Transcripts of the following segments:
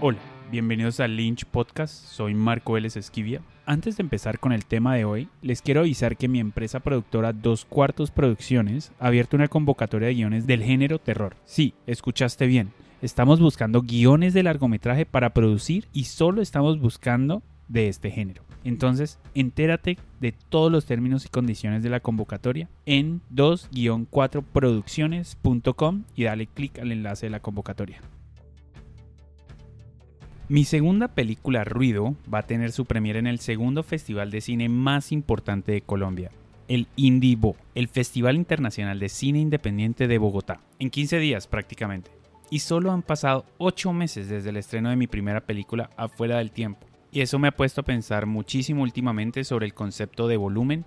Hola, bienvenidos al Lynch Podcast, soy Marco Vélez Esquivia. Antes de empezar con el tema de hoy, les quiero avisar que mi empresa productora Dos Cuartos Producciones ha abierto una convocatoria de guiones del género terror. Sí, escuchaste bien. Estamos buscando guiones de largometraje para producir y solo estamos buscando de este género. Entonces, entérate de todos los términos y condiciones de la convocatoria en 2-4producciones.com y dale clic al enlace de la convocatoria. Mi segunda película, Ruido, va a tener su premiere en el segundo festival de cine más importante de Colombia, el Indivo, el Festival Internacional de Cine Independiente de Bogotá, en 15 días prácticamente. Y solo han pasado 8 meses desde el estreno de mi primera película, Afuera del Tiempo. Y eso me ha puesto a pensar muchísimo últimamente sobre el concepto de volumen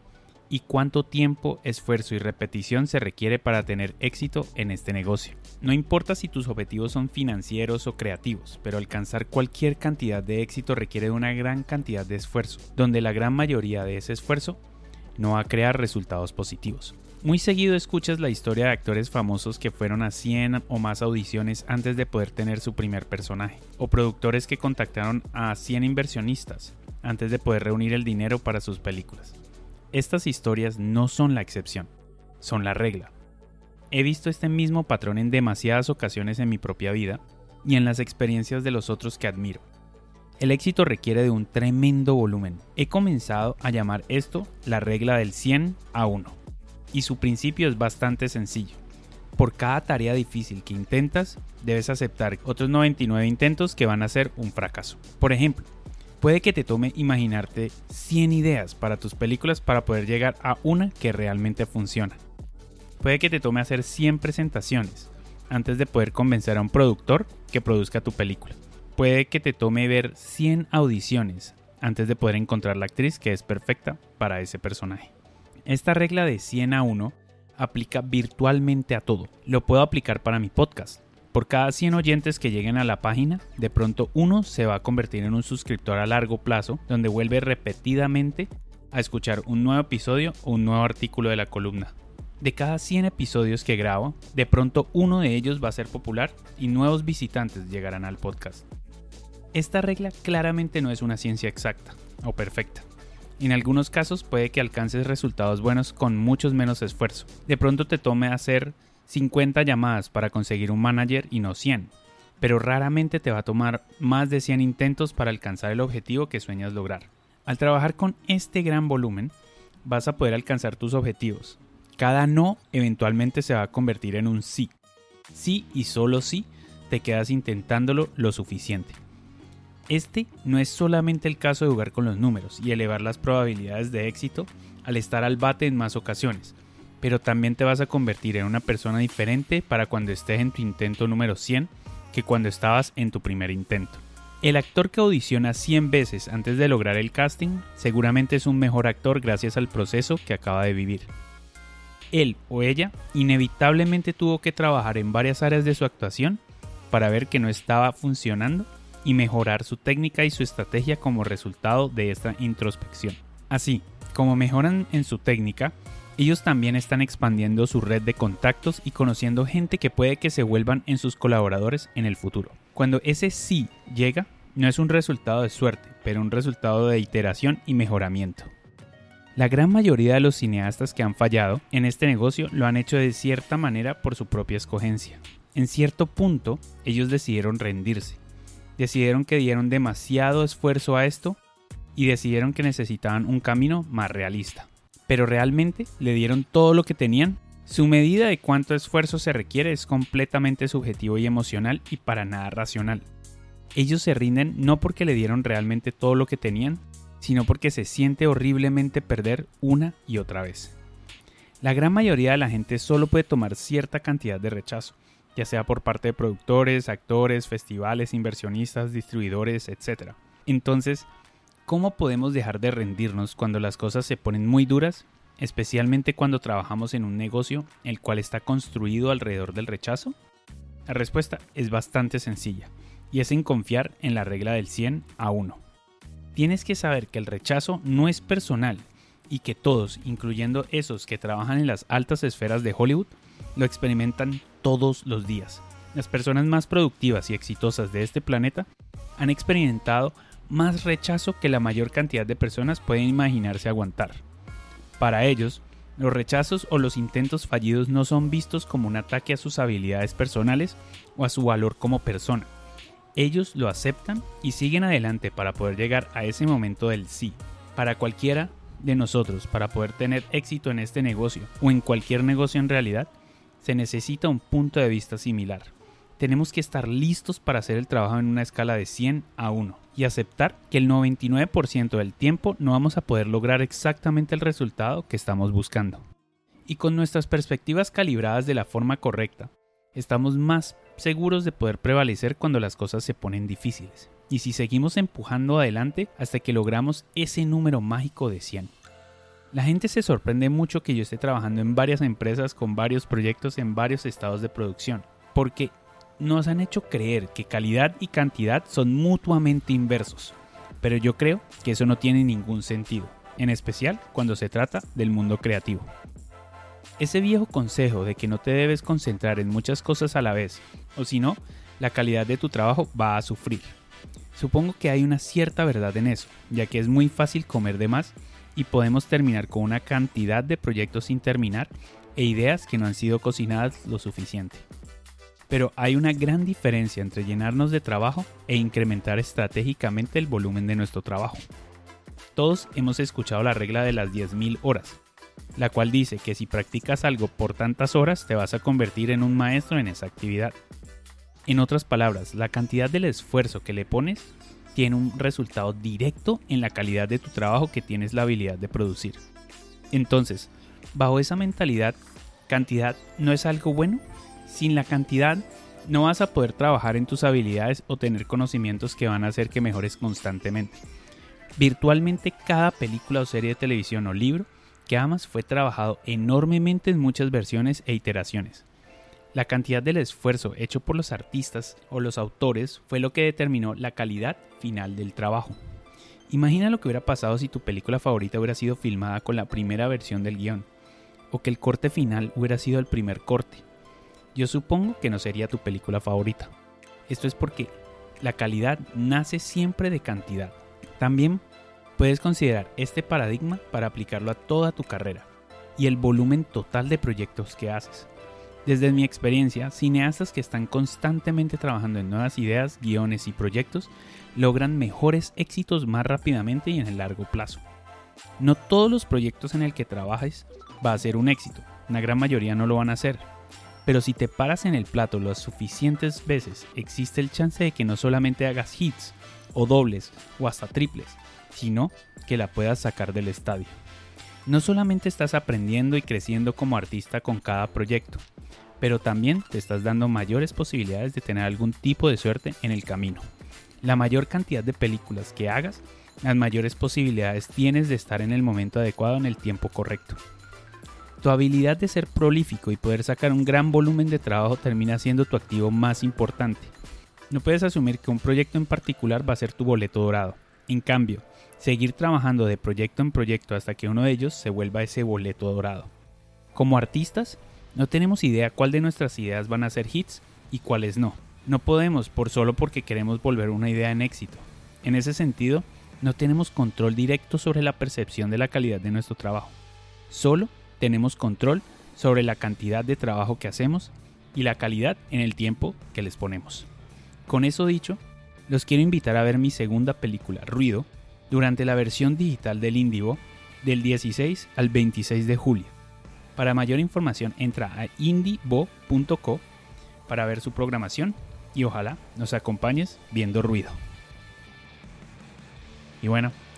y cuánto tiempo, esfuerzo y repetición se requiere para tener éxito en este negocio. No importa si tus objetivos son financieros o creativos, pero alcanzar cualquier cantidad de éxito requiere de una gran cantidad de esfuerzo, donde la gran mayoría de ese esfuerzo no va a crear resultados positivos. Muy seguido escuchas la historia de actores famosos que fueron a 100 o más audiciones antes de poder tener su primer personaje, o productores que contactaron a 100 inversionistas antes de poder reunir el dinero para sus películas. Estas historias no son la excepción, son la regla. He visto este mismo patrón en demasiadas ocasiones en mi propia vida y en las experiencias de los otros que admiro. El éxito requiere de un tremendo volumen. He comenzado a llamar esto la regla del 100 a 1. Y su principio es bastante sencillo. Por cada tarea difícil que intentas, debes aceptar otros 99 intentos que van a ser un fracaso. Por ejemplo, Puede que te tome imaginarte 100 ideas para tus películas para poder llegar a una que realmente funciona. Puede que te tome hacer 100 presentaciones antes de poder convencer a un productor que produzca tu película. Puede que te tome ver 100 audiciones antes de poder encontrar la actriz que es perfecta para ese personaje. Esta regla de 100 a 1 aplica virtualmente a todo. Lo puedo aplicar para mi podcast por cada 100 oyentes que lleguen a la página, de pronto uno se va a convertir en un suscriptor a largo plazo, donde vuelve repetidamente a escuchar un nuevo episodio o un nuevo artículo de la columna. De cada 100 episodios que grabo, de pronto uno de ellos va a ser popular y nuevos visitantes llegarán al podcast. Esta regla claramente no es una ciencia exacta o perfecta. En algunos casos puede que alcances resultados buenos con muchos menos esfuerzo. De pronto te tome hacer 50 llamadas para conseguir un manager y no 100, pero raramente te va a tomar más de 100 intentos para alcanzar el objetivo que sueñas lograr. Al trabajar con este gran volumen, vas a poder alcanzar tus objetivos. Cada no eventualmente se va a convertir en un sí. Sí y solo sí te quedas intentándolo lo suficiente. Este no es solamente el caso de jugar con los números y elevar las probabilidades de éxito al estar al bate en más ocasiones, pero también te vas a convertir en una persona diferente para cuando estés en tu intento número 100 que cuando estabas en tu primer intento. El actor que audiciona 100 veces antes de lograr el casting seguramente es un mejor actor gracias al proceso que acaba de vivir. Él o ella inevitablemente tuvo que trabajar en varias áreas de su actuación para ver que no estaba funcionando y mejorar su técnica y su estrategia como resultado de esta introspección. Así, como mejoran en su técnica, ellos también están expandiendo su red de contactos y conociendo gente que puede que se vuelvan en sus colaboradores en el futuro. Cuando ese sí llega, no es un resultado de suerte, pero un resultado de iteración y mejoramiento. La gran mayoría de los cineastas que han fallado en este negocio lo han hecho de cierta manera por su propia escogencia. En cierto punto, ellos decidieron rendirse. Decidieron que dieron demasiado esfuerzo a esto y decidieron que necesitaban un camino más realista pero realmente le dieron todo lo que tenían. Su medida de cuánto esfuerzo se requiere es completamente subjetivo y emocional y para nada racional. Ellos se rinden no porque le dieron realmente todo lo que tenían, sino porque se siente horriblemente perder una y otra vez. La gran mayoría de la gente solo puede tomar cierta cantidad de rechazo, ya sea por parte de productores, actores, festivales, inversionistas, distribuidores, etc. Entonces, ¿Cómo podemos dejar de rendirnos cuando las cosas se ponen muy duras, especialmente cuando trabajamos en un negocio el cual está construido alrededor del rechazo? La respuesta es bastante sencilla, y es en confiar en la regla del 100 a 1. Tienes que saber que el rechazo no es personal y que todos, incluyendo esos que trabajan en las altas esferas de Hollywood, lo experimentan todos los días. Las personas más productivas y exitosas de este planeta han experimentado más rechazo que la mayor cantidad de personas pueden imaginarse aguantar. Para ellos, los rechazos o los intentos fallidos no son vistos como un ataque a sus habilidades personales o a su valor como persona. Ellos lo aceptan y siguen adelante para poder llegar a ese momento del sí. Para cualquiera de nosotros, para poder tener éxito en este negocio o en cualquier negocio en realidad, se necesita un punto de vista similar. Tenemos que estar listos para hacer el trabajo en una escala de 100 a 1 y aceptar que el 99% del tiempo no vamos a poder lograr exactamente el resultado que estamos buscando. Y con nuestras perspectivas calibradas de la forma correcta, estamos más seguros de poder prevalecer cuando las cosas se ponen difíciles. Y si seguimos empujando adelante hasta que logramos ese número mágico de 100. La gente se sorprende mucho que yo esté trabajando en varias empresas con varios proyectos en varios estados de producción, porque nos han hecho creer que calidad y cantidad son mutuamente inversos. Pero yo creo que eso no tiene ningún sentido, en especial cuando se trata del mundo creativo. Ese viejo consejo de que no te debes concentrar en muchas cosas a la vez, o si no, la calidad de tu trabajo va a sufrir. Supongo que hay una cierta verdad en eso, ya que es muy fácil comer de más y podemos terminar con una cantidad de proyectos sin terminar e ideas que no han sido cocinadas lo suficiente. Pero hay una gran diferencia entre llenarnos de trabajo e incrementar estratégicamente el volumen de nuestro trabajo. Todos hemos escuchado la regla de las 10.000 horas, la cual dice que si practicas algo por tantas horas te vas a convertir en un maestro en esa actividad. En otras palabras, la cantidad del esfuerzo que le pones tiene un resultado directo en la calidad de tu trabajo que tienes la habilidad de producir. Entonces, bajo esa mentalidad, cantidad no es algo bueno. Sin la cantidad, no vas a poder trabajar en tus habilidades o tener conocimientos que van a hacer que mejores constantemente. Virtualmente cada película o serie de televisión o libro que amas fue trabajado enormemente en muchas versiones e iteraciones. La cantidad del esfuerzo hecho por los artistas o los autores fue lo que determinó la calidad final del trabajo. Imagina lo que hubiera pasado si tu película favorita hubiera sido filmada con la primera versión del guion, o que el corte final hubiera sido el primer corte. Yo supongo que no sería tu película favorita. Esto es porque la calidad nace siempre de cantidad. También Puedes considerar este paradigma para aplicarlo a toda tu carrera y el volumen total de proyectos que haces. Desde mi experiencia, cineastas que están constantemente trabajando en nuevas ideas, guiones y proyectos logran mejores éxitos más rápidamente y en el largo plazo. No todos los proyectos en el que trabajes va a ser un éxito, una gran mayoría no lo van a hacer. Pero si te paras en el plato las suficientes veces, existe el chance de que no solamente hagas hits, o dobles, o hasta triples, sino que la puedas sacar del estadio. No solamente estás aprendiendo y creciendo como artista con cada proyecto, pero también te estás dando mayores posibilidades de tener algún tipo de suerte en el camino. La mayor cantidad de películas que hagas, las mayores posibilidades tienes de estar en el momento adecuado en el tiempo correcto. Tu habilidad de ser prolífico y poder sacar un gran volumen de trabajo termina siendo tu activo más importante. No puedes asumir que un proyecto en particular va a ser tu boleto dorado. En cambio, seguir trabajando de proyecto en proyecto hasta que uno de ellos se vuelva ese boleto dorado. Como artistas, no tenemos idea cuál de nuestras ideas van a ser hits y cuáles no. No podemos por solo porque queremos volver una idea en éxito. En ese sentido, no tenemos control directo sobre la percepción de la calidad de nuestro trabajo. Solo tenemos control sobre la cantidad de trabajo que hacemos y la calidad en el tiempo que les ponemos. Con eso dicho, los quiero invitar a ver mi segunda película, Ruido, durante la versión digital del Indivo del 16 al 26 de julio. Para mayor información entra a indivo.co para ver su programación y ojalá nos acompañes viendo ruido. Y bueno,